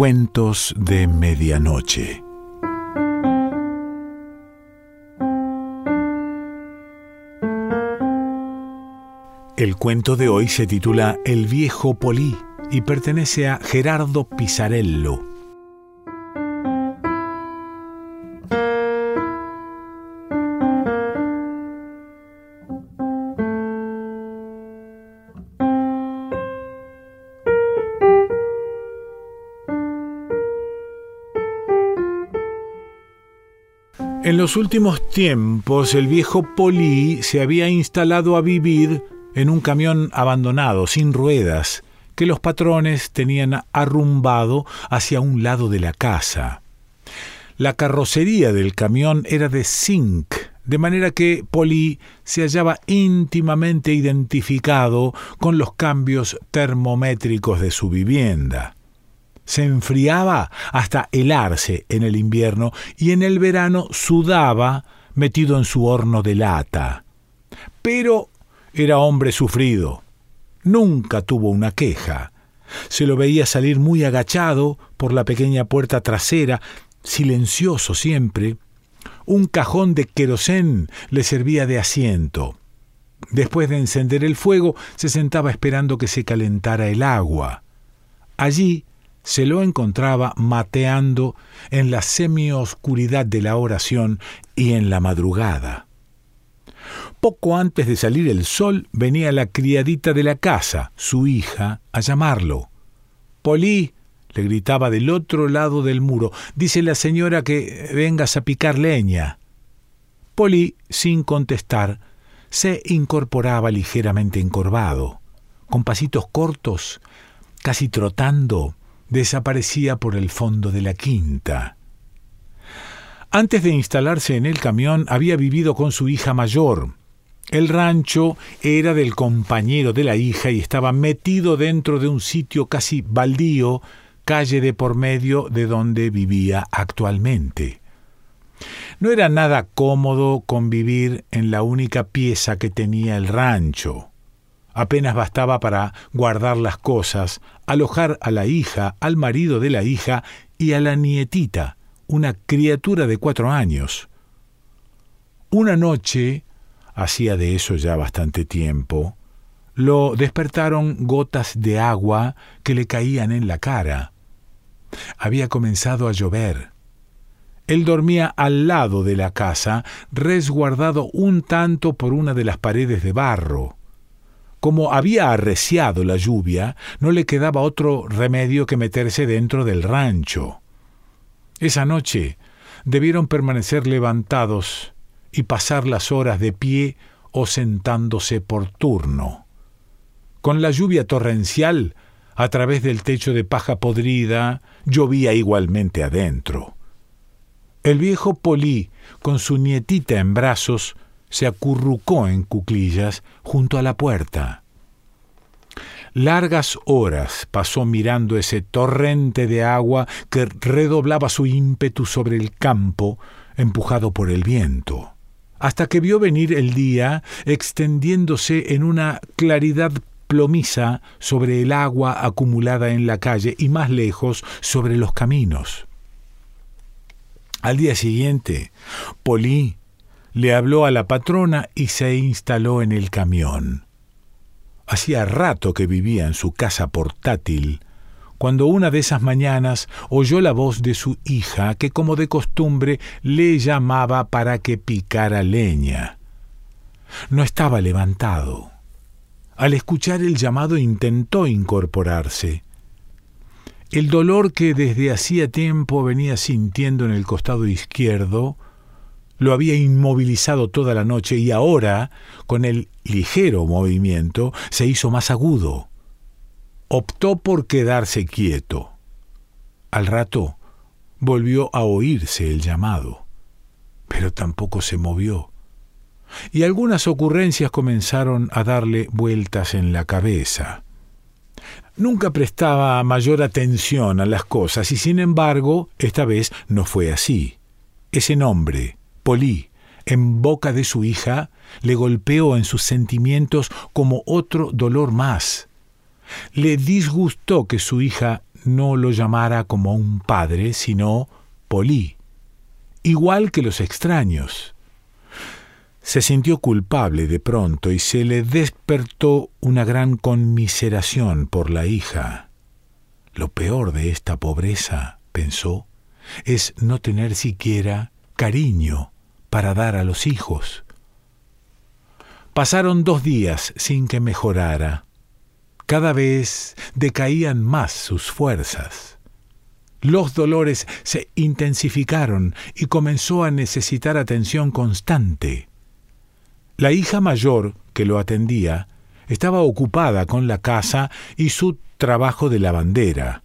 Cuentos de Medianoche. El cuento de hoy se titula El viejo Polí y pertenece a Gerardo Pisarello. En los últimos tiempos el viejo Polí se había instalado a vivir en un camión abandonado, sin ruedas, que los patrones tenían arrumbado hacia un lado de la casa. La carrocería del camión era de zinc, de manera que Polí se hallaba íntimamente identificado con los cambios termométricos de su vivienda se enfriaba hasta helarse en el invierno y en el verano sudaba metido en su horno de lata. Pero era hombre sufrido. Nunca tuvo una queja. Se lo veía salir muy agachado por la pequeña puerta trasera, silencioso siempre. Un cajón de querosén le servía de asiento. Después de encender el fuego, se sentaba esperando que se calentara el agua. Allí se lo encontraba mateando en la semioscuridad de la oración y en la madrugada. Poco antes de salir el sol venía la criadita de la casa, su hija, a llamarlo. Polí, le gritaba del otro lado del muro, dice la señora que vengas a picar leña. Polí, sin contestar, se incorporaba ligeramente encorvado, con pasitos cortos, casi trotando, desaparecía por el fondo de la quinta. Antes de instalarse en el camión había vivido con su hija mayor. El rancho era del compañero de la hija y estaba metido dentro de un sitio casi baldío, calle de por medio de donde vivía actualmente. No era nada cómodo convivir en la única pieza que tenía el rancho. Apenas bastaba para guardar las cosas, alojar a la hija, al marido de la hija y a la nietita, una criatura de cuatro años. Una noche, hacía de eso ya bastante tiempo, lo despertaron gotas de agua que le caían en la cara. Había comenzado a llover. Él dormía al lado de la casa, resguardado un tanto por una de las paredes de barro. Como había arreciado la lluvia, no le quedaba otro remedio que meterse dentro del rancho. Esa noche debieron permanecer levantados y pasar las horas de pie o sentándose por turno. Con la lluvia torrencial, a través del techo de paja podrida, llovía igualmente adentro. El viejo Polí, con su nietita en brazos, se acurrucó en cuclillas junto a la puerta. Largas horas pasó mirando ese torrente de agua que redoblaba su ímpetu sobre el campo, empujado por el viento, hasta que vio venir el día extendiéndose en una claridad plomiza sobre el agua acumulada en la calle y más lejos sobre los caminos. Al día siguiente, Polí le habló a la patrona y se instaló en el camión. Hacía rato que vivía en su casa portátil, cuando una de esas mañanas oyó la voz de su hija que como de costumbre le llamaba para que picara leña. No estaba levantado. Al escuchar el llamado intentó incorporarse. El dolor que desde hacía tiempo venía sintiendo en el costado izquierdo lo había inmovilizado toda la noche y ahora, con el ligero movimiento, se hizo más agudo. Optó por quedarse quieto. Al rato volvió a oírse el llamado, pero tampoco se movió. Y algunas ocurrencias comenzaron a darle vueltas en la cabeza. Nunca prestaba mayor atención a las cosas y sin embargo, esta vez no fue así. Ese nombre, Polí, en boca de su hija, le golpeó en sus sentimientos como otro dolor más. Le disgustó que su hija no lo llamara como un padre, sino Polí, igual que los extraños. Se sintió culpable de pronto y se le despertó una gran conmiseración por la hija. Lo peor de esta pobreza, pensó, es no tener siquiera cariño para dar a los hijos. Pasaron dos días sin que mejorara. Cada vez decaían más sus fuerzas. Los dolores se intensificaron y comenzó a necesitar atención constante. La hija mayor, que lo atendía, estaba ocupada con la casa y su trabajo de lavandera.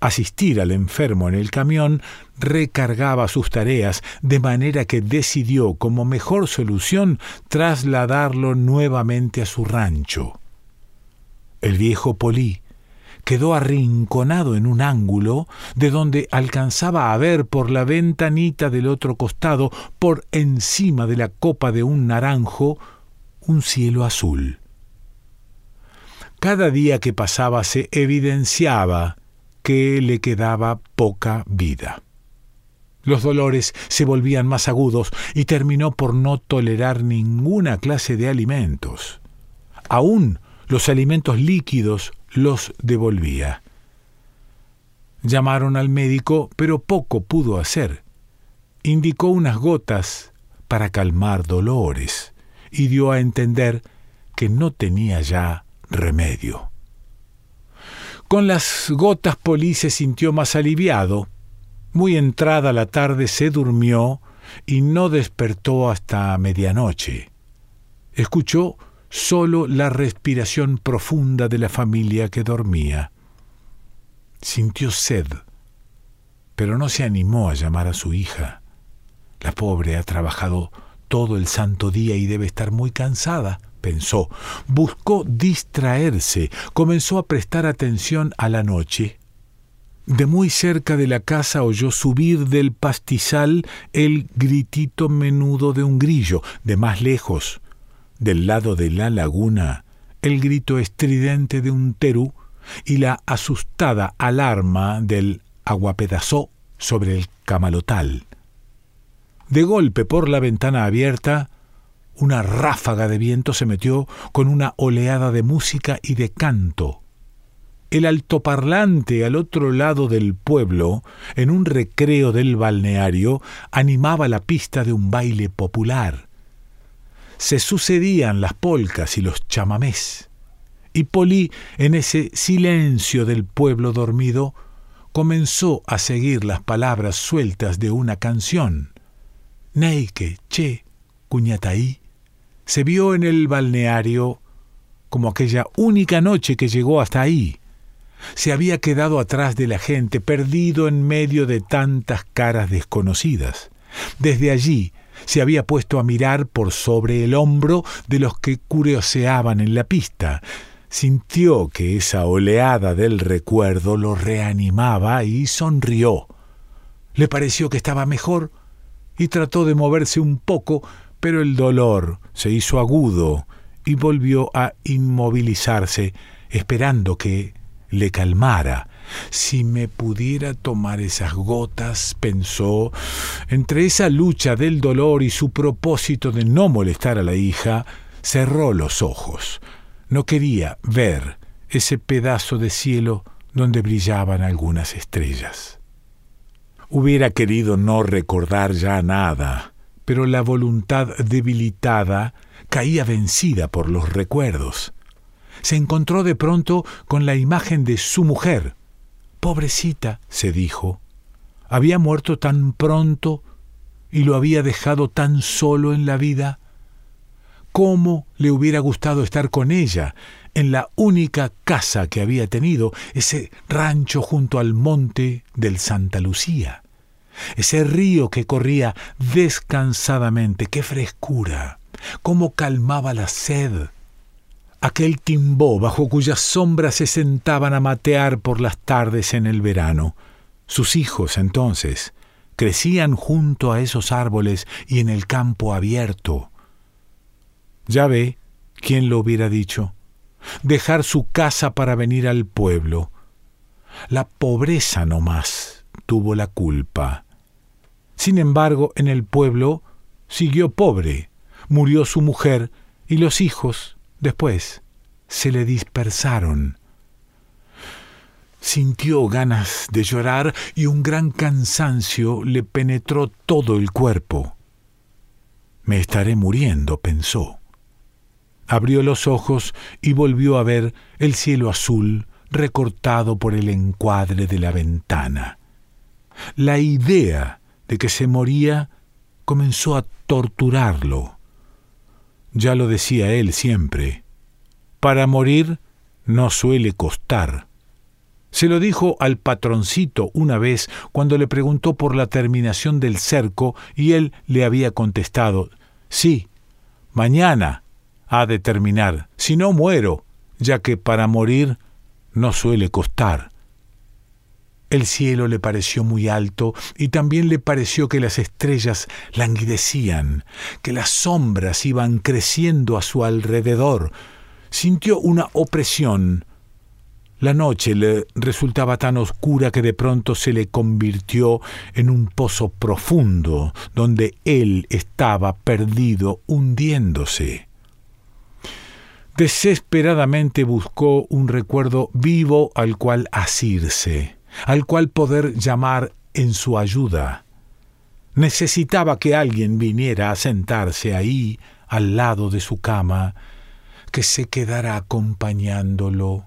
Asistir al enfermo en el camión recargaba sus tareas, de manera que decidió como mejor solución trasladarlo nuevamente a su rancho. El viejo Polí quedó arrinconado en un ángulo de donde alcanzaba a ver por la ventanita del otro costado, por encima de la copa de un naranjo, un cielo azul. Cada día que pasaba se evidenciaba que le quedaba poca vida. Los dolores se volvían más agudos y terminó por no tolerar ninguna clase de alimentos. Aún los alimentos líquidos los devolvía. Llamaron al médico, pero poco pudo hacer. Indicó unas gotas para calmar dolores y dio a entender que no tenía ya remedio. Con las gotas Polí se sintió más aliviado. Muy entrada la tarde se durmió y no despertó hasta medianoche. Escuchó solo la respiración profunda de la familia que dormía. Sintió sed, pero no se animó a llamar a su hija. La pobre ha trabajado todo el santo día y debe estar muy cansada, pensó. Buscó distraerse, comenzó a prestar atención a la noche. De muy cerca de la casa oyó subir del pastizal el gritito menudo de un grillo, de más lejos, del lado de la laguna, el grito estridente de un terú y la asustada alarma del aguapedazó sobre el camalotal. De golpe por la ventana abierta, una ráfaga de viento se metió con una oleada de música y de canto. El altoparlante al otro lado del pueblo, en un recreo del balneario, animaba la pista de un baile popular se sucedían las polcas y los chamamés. Y Polí, en ese silencio del pueblo dormido, comenzó a seguir las palabras sueltas de una canción. Neike, che, cuñataí, se vio en el balneario como aquella única noche que llegó hasta ahí. Se había quedado atrás de la gente, perdido en medio de tantas caras desconocidas. Desde allí se había puesto a mirar por sobre el hombro de los que curioseaban en la pista. Sintió que esa oleada del recuerdo lo reanimaba y sonrió. Le pareció que estaba mejor y trató de moverse un poco, pero el dolor se hizo agudo y volvió a inmovilizarse, esperando que le calmara. Si me pudiera tomar esas gotas, pensó, entre esa lucha del dolor y su propósito de no molestar a la hija, cerró los ojos. No quería ver ese pedazo de cielo donde brillaban algunas estrellas. Hubiera querido no recordar ya nada, pero la voluntad debilitada caía vencida por los recuerdos. Se encontró de pronto con la imagen de su mujer, Pobrecita, se dijo, había muerto tan pronto y lo había dejado tan solo en la vida. ¿Cómo le hubiera gustado estar con ella en la única casa que había tenido, ese rancho junto al monte del Santa Lucía? Ese río que corría descansadamente, qué frescura, cómo calmaba la sed, aquel timbó bajo cuya sombra se sentaban a matear por las tardes en el verano. Sus hijos, entonces, crecían junto a esos árboles y en el campo abierto. Ya ve, ¿quién lo hubiera dicho? Dejar su casa para venir al pueblo. La pobreza no más tuvo la culpa. Sin embargo, en el pueblo siguió pobre, murió su mujer y los hijos, después, se le dispersaron. Sintió ganas de llorar y un gran cansancio le penetró todo el cuerpo. Me estaré muriendo, pensó. Abrió los ojos y volvió a ver el cielo azul recortado por el encuadre de la ventana. La idea de que se moría comenzó a torturarlo. Ya lo decía él siempre, para morir no suele costar. Se lo dijo al patroncito una vez cuando le preguntó por la terminación del cerco y él le había contestado, sí, mañana ha de terminar, si no muero, ya que para morir no suele costar. El cielo le pareció muy alto y también le pareció que las estrellas languidecían, que las sombras iban creciendo a su alrededor. Sintió una opresión. La noche le resultaba tan oscura que de pronto se le convirtió en un pozo profundo donde él estaba perdido, hundiéndose. Desesperadamente buscó un recuerdo vivo al cual asirse al cual poder llamar en su ayuda. Necesitaba que alguien viniera a sentarse ahí, al lado de su cama, que se quedara acompañándolo.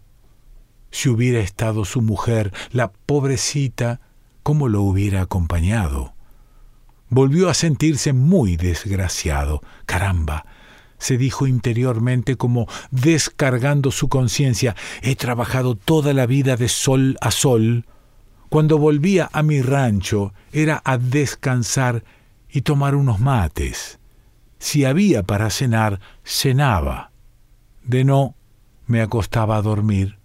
Si hubiera estado su mujer, la pobrecita, ¿cómo lo hubiera acompañado? Volvió a sentirse muy desgraciado. Caramba, se dijo interiormente como descargando su conciencia, he trabajado toda la vida de sol a sol cuando volvía a mi rancho era a descansar y tomar unos mates. Si había para cenar, cenaba. De no, me acostaba a dormir.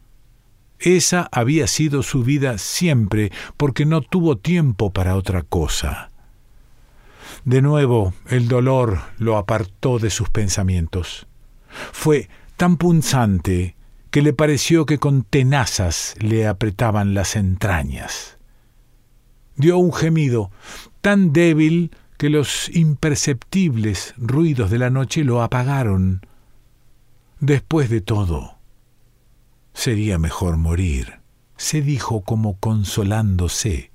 Esa había sido su vida siempre, porque no tuvo tiempo para otra cosa. De nuevo, el dolor lo apartó de sus pensamientos. Fue tan punzante que le pareció que con tenazas le apretaban las entrañas. Dio un gemido tan débil que los imperceptibles ruidos de la noche lo apagaron. Después de todo, sería mejor morir, se dijo como consolándose.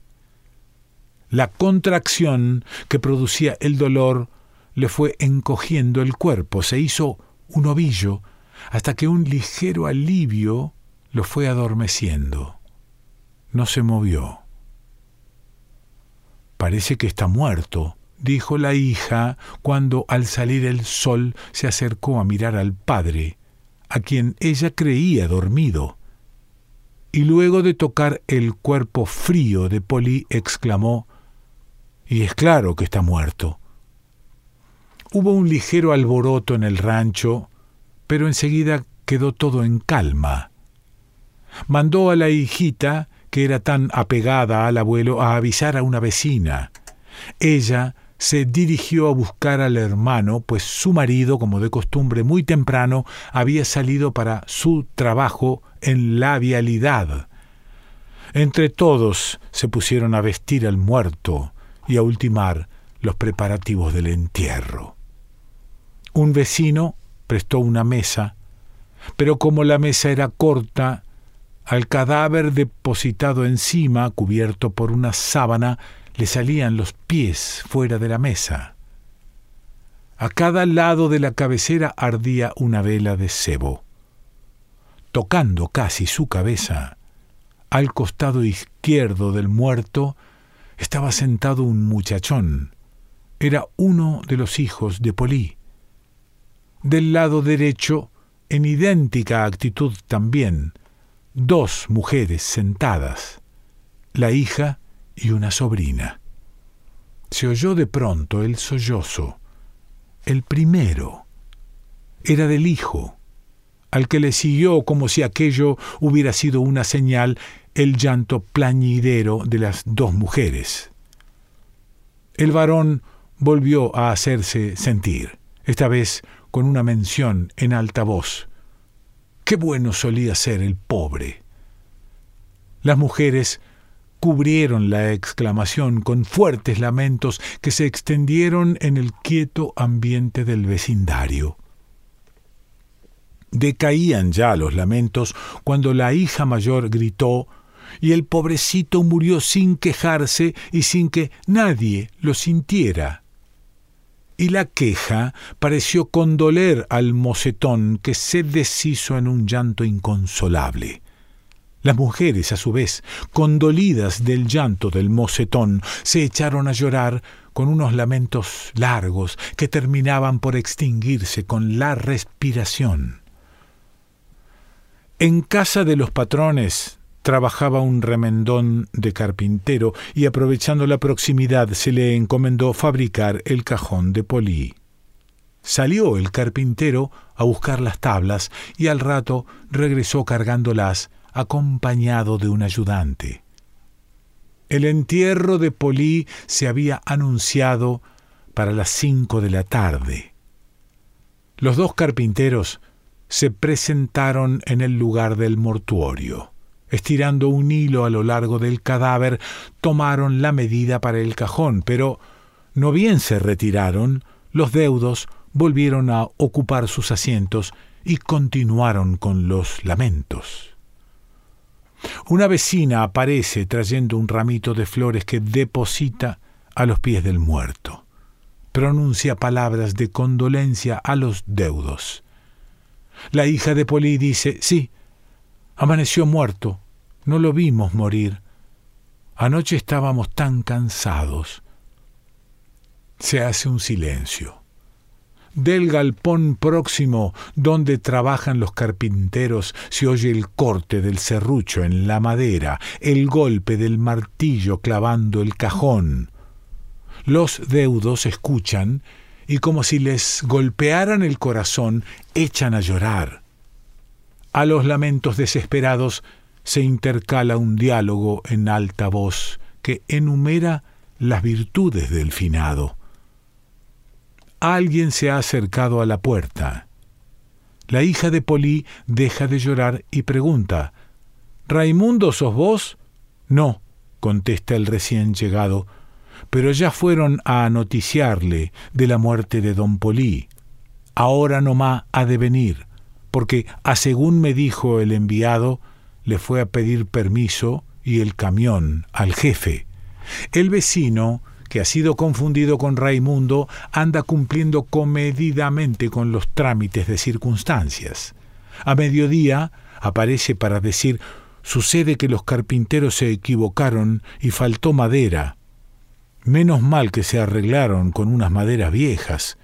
La contracción que producía el dolor le fue encogiendo el cuerpo, se hizo un ovillo hasta que un ligero alivio lo fue adormeciendo. No se movió. Parece que está muerto, dijo la hija cuando al salir el sol se acercó a mirar al padre, a quien ella creía dormido. Y luego de tocar el cuerpo frío de Polly exclamó, Y es claro que está muerto. Hubo un ligero alboroto en el rancho, pero enseguida quedó todo en calma. Mandó a la hijita, que era tan apegada al abuelo, a avisar a una vecina. Ella se dirigió a buscar al hermano, pues su marido, como de costumbre muy temprano, había salido para su trabajo en la vialidad. Entre todos se pusieron a vestir al muerto y a ultimar los preparativos del entierro. Un vecino prestó una mesa, pero como la mesa era corta, al cadáver depositado encima, cubierto por una sábana, le salían los pies fuera de la mesa. A cada lado de la cabecera ardía una vela de cebo. Tocando casi su cabeza, al costado izquierdo del muerto, estaba sentado un muchachón. Era uno de los hijos de Polí. Del lado derecho, en idéntica actitud también, dos mujeres sentadas, la hija y una sobrina. Se oyó de pronto el sollozo. El primero era del hijo, al que le siguió como si aquello hubiera sido una señal el llanto plañidero de las dos mujeres. El varón volvió a hacerse sentir, esta vez con una mención en alta voz. Qué bueno solía ser el pobre. Las mujeres cubrieron la exclamación con fuertes lamentos que se extendieron en el quieto ambiente del vecindario. Decaían ya los lamentos cuando la hija mayor gritó y el pobrecito murió sin quejarse y sin que nadie lo sintiera. Y la queja pareció condoler al mocetón que se deshizo en un llanto inconsolable. Las mujeres, a su vez, condolidas del llanto del mocetón, se echaron a llorar con unos lamentos largos que terminaban por extinguirse con la respiración. En casa de los patrones trabajaba un remendón de carpintero y aprovechando la proximidad se le encomendó fabricar el cajón de Polí. Salió el carpintero a buscar las tablas y al rato regresó cargándolas acompañado de un ayudante. El entierro de Polí se había anunciado para las cinco de la tarde. Los dos carpinteros se presentaron en el lugar del mortuorio. Estirando un hilo a lo largo del cadáver, tomaron la medida para el cajón, pero no bien se retiraron, los deudos volvieron a ocupar sus asientos y continuaron con los lamentos. Una vecina aparece trayendo un ramito de flores que deposita a los pies del muerto. Pronuncia palabras de condolencia a los deudos. La hija de Polí dice, sí, amaneció muerto, no lo vimos morir. Anoche estábamos tan cansados. Se hace un silencio. Del galpón próximo donde trabajan los carpinteros se oye el corte del serrucho en la madera, el golpe del martillo clavando el cajón. Los deudos escuchan y como si les golpearan el corazón, echan a llorar. A los lamentos desesperados se intercala un diálogo en alta voz que enumera las virtudes del finado. Alguien se ha acercado a la puerta. La hija de Polí deja de llorar y pregunta ¿Raimundo sos vos? No, contesta el recién llegado, pero ya fueron a noticiarle de la muerte de don Polí. Ahora nomás ha de venir, porque, a según me dijo el enviado, le fue a pedir permiso y el camión al jefe. El vecino, que ha sido confundido con Raimundo, anda cumpliendo comedidamente con los trámites de circunstancias. A mediodía aparece para decir sucede que los carpinteros se equivocaron y faltó madera. Menos mal que se arreglaron con unas maderas viejas.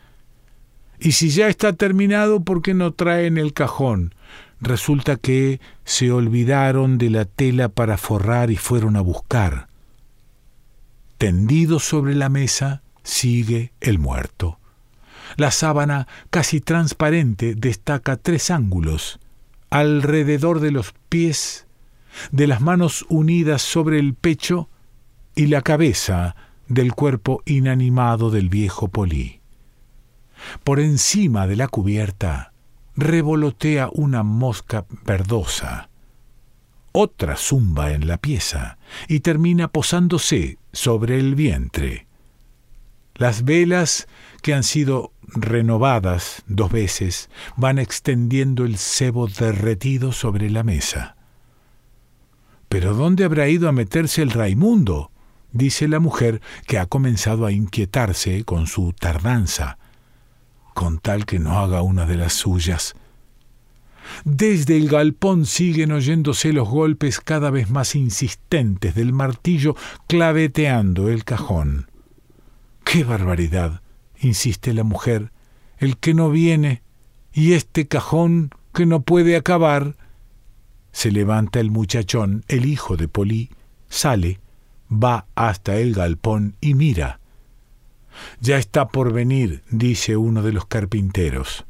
Y si ya está terminado, ¿por qué no traen el cajón? Resulta que se olvidaron de la tela para forrar y fueron a buscar. Tendido sobre la mesa sigue el muerto. La sábana, casi transparente, destaca tres ángulos, alrededor de los pies, de las manos unidas sobre el pecho y la cabeza, del cuerpo inanimado del viejo Polí. Por encima de la cubierta revolotea una mosca verdosa. Otra zumba en la pieza y termina posándose sobre el vientre. Las velas, que han sido renovadas dos veces, van extendiendo el cebo derretido sobre la mesa. ¿Pero dónde habrá ido a meterse el Raimundo? dice la mujer que ha comenzado a inquietarse con su tardanza, con tal que no haga una de las suyas. Desde el galpón siguen oyéndose los golpes cada vez más insistentes del martillo claveteando el cajón. ¡Qué barbaridad! insiste la mujer. El que no viene y este cajón que no puede acabar. Se levanta el muchachón, el hijo de Polí, sale, va hasta el galpón y mira. Ya está por venir, dice uno de los carpinteros.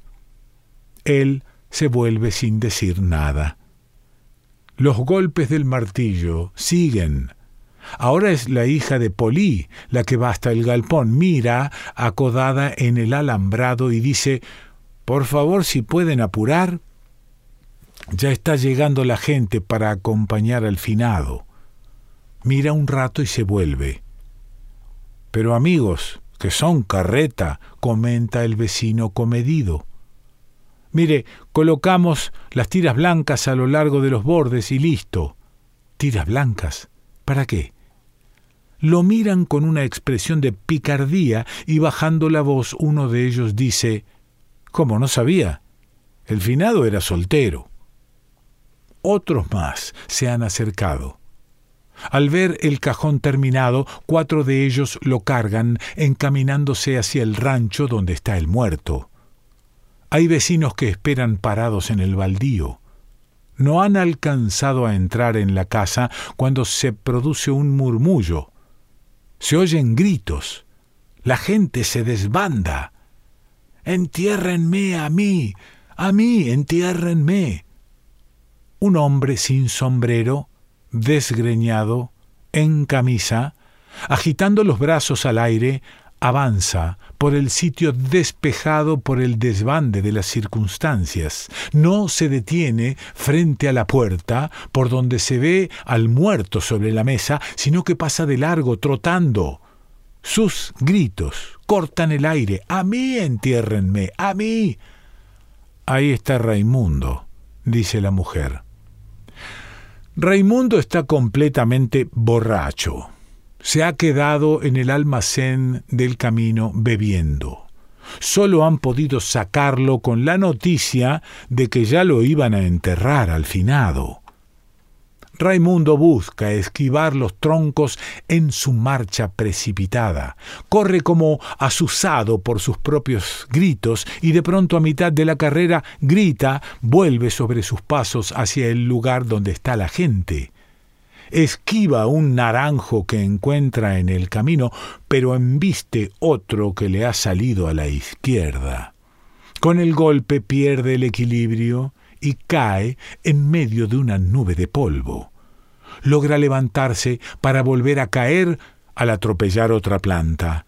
Él se vuelve sin decir nada. Los golpes del martillo siguen. Ahora es la hija de Polí la que va hasta el galpón, mira, acodada en el alambrado, y dice Por favor, si pueden apurar. Ya está llegando la gente para acompañar al finado. Mira un rato y se vuelve. Pero amigos, que son carreta, comenta el vecino comedido. Mire, colocamos las tiras blancas a lo largo de los bordes y listo. ¿Tiras blancas? ¿Para qué? Lo miran con una expresión de picardía y bajando la voz uno de ellos dice, ¿Cómo no sabía? El finado era soltero. Otros más se han acercado. Al ver el cajón terminado, cuatro de ellos lo cargan, encaminándose hacia el rancho donde está el muerto. Hay vecinos que esperan parados en el baldío. No han alcanzado a entrar en la casa cuando se produce un murmullo. Se oyen gritos. La gente se desbanda. Entiérrenme a mí, a mí, entiérrenme. Un hombre sin sombrero, desgreñado, en camisa, agitando los brazos al aire, avanza por el sitio despejado por el desbande de las circunstancias. No se detiene frente a la puerta por donde se ve al muerto sobre la mesa, sino que pasa de largo trotando. Sus gritos cortan el aire. A mí entiérrenme, a mí. Ahí está Raimundo, dice la mujer. Raimundo está completamente borracho se ha quedado en el almacén del camino bebiendo. Solo han podido sacarlo con la noticia de que ya lo iban a enterrar al finado. Raimundo busca esquivar los troncos en su marcha precipitada. Corre como asusado por sus propios gritos y de pronto a mitad de la carrera grita, vuelve sobre sus pasos hacia el lugar donde está la gente esquiva un naranjo que encuentra en el camino, pero embiste otro que le ha salido a la izquierda. Con el golpe pierde el equilibrio y cae en medio de una nube de polvo. Logra levantarse para volver a caer al atropellar otra planta.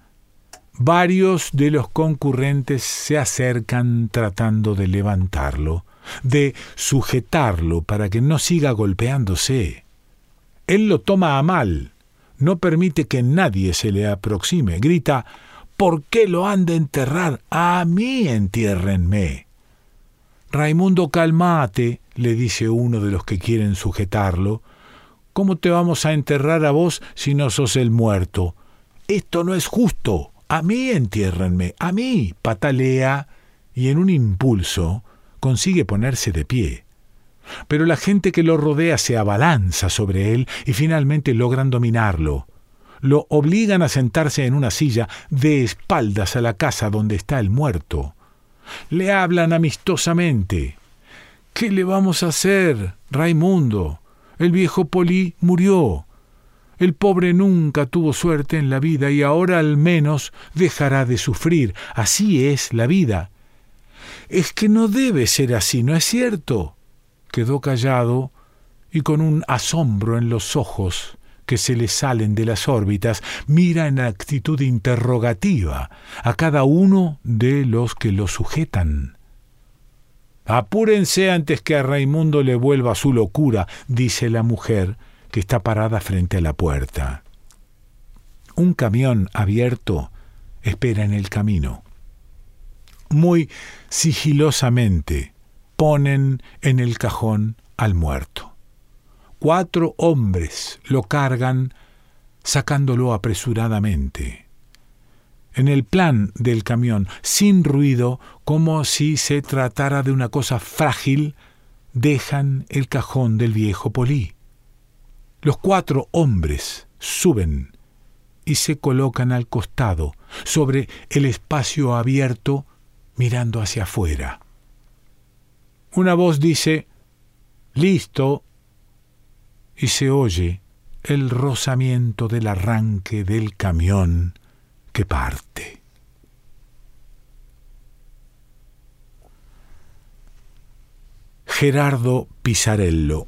Varios de los concurrentes se acercan tratando de levantarlo, de sujetarlo para que no siga golpeándose. Él lo toma a mal, no permite que nadie se le aproxime, grita ¿Por qué lo han de enterrar? A mí entiérrenme. Raimundo, calmate, le dice uno de los que quieren sujetarlo. ¿Cómo te vamos a enterrar a vos si no sos el muerto? Esto no es justo. A mí entiérrenme, a mí, patalea, y en un impulso consigue ponerse de pie pero la gente que lo rodea se abalanza sobre él y finalmente logran dominarlo. Lo obligan a sentarse en una silla de espaldas a la casa donde está el muerto. Le hablan amistosamente. ¿Qué le vamos a hacer, Raimundo? El viejo Polí murió. El pobre nunca tuvo suerte en la vida y ahora al menos dejará de sufrir. Así es la vida. Es que no debe ser así, ¿no es cierto? quedó callado y con un asombro en los ojos que se le salen de las órbitas, mira en actitud interrogativa a cada uno de los que lo sujetan. Apúrense antes que a Raimundo le vuelva su locura, dice la mujer, que está parada frente a la puerta. Un camión abierto espera en el camino. Muy sigilosamente, ponen en el cajón al muerto. Cuatro hombres lo cargan sacándolo apresuradamente. En el plan del camión, sin ruido, como si se tratara de una cosa frágil, dejan el cajón del viejo Polí. Los cuatro hombres suben y se colocan al costado, sobre el espacio abierto, mirando hacia afuera. Una voz dice, listo, y se oye el rozamiento del arranque del camión que parte. Gerardo Pisarello